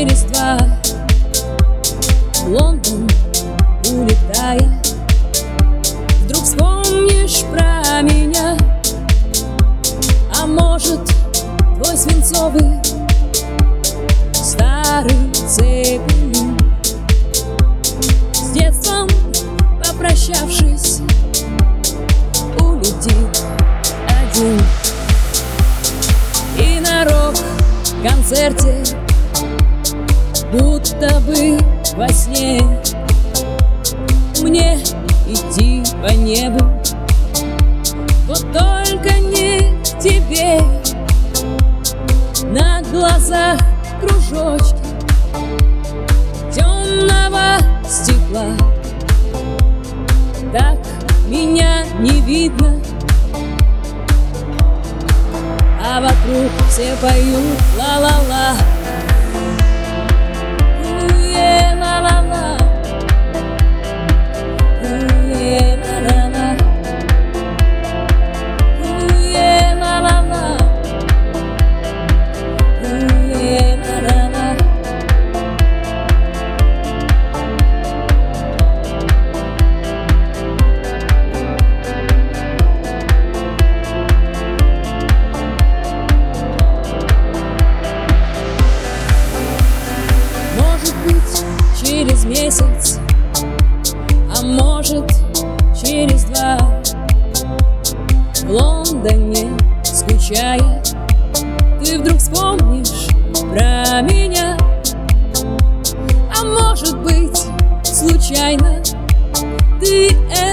через два. Лондон, улетая Вдруг вспомнишь про меня. А может, твой свинцовый Старый цепь С детством попрощавшись Улетит один. И на рок-концерте Будто бы во сне. Мне идти по небу. Вот только не тебе. На глазах кружочки Темного стекла. Так меня не видно. А вокруг все поют ла-ла-ла месяц, а может через два. В Лондоне скучая, ты вдруг вспомнишь про меня. А может быть случайно ты это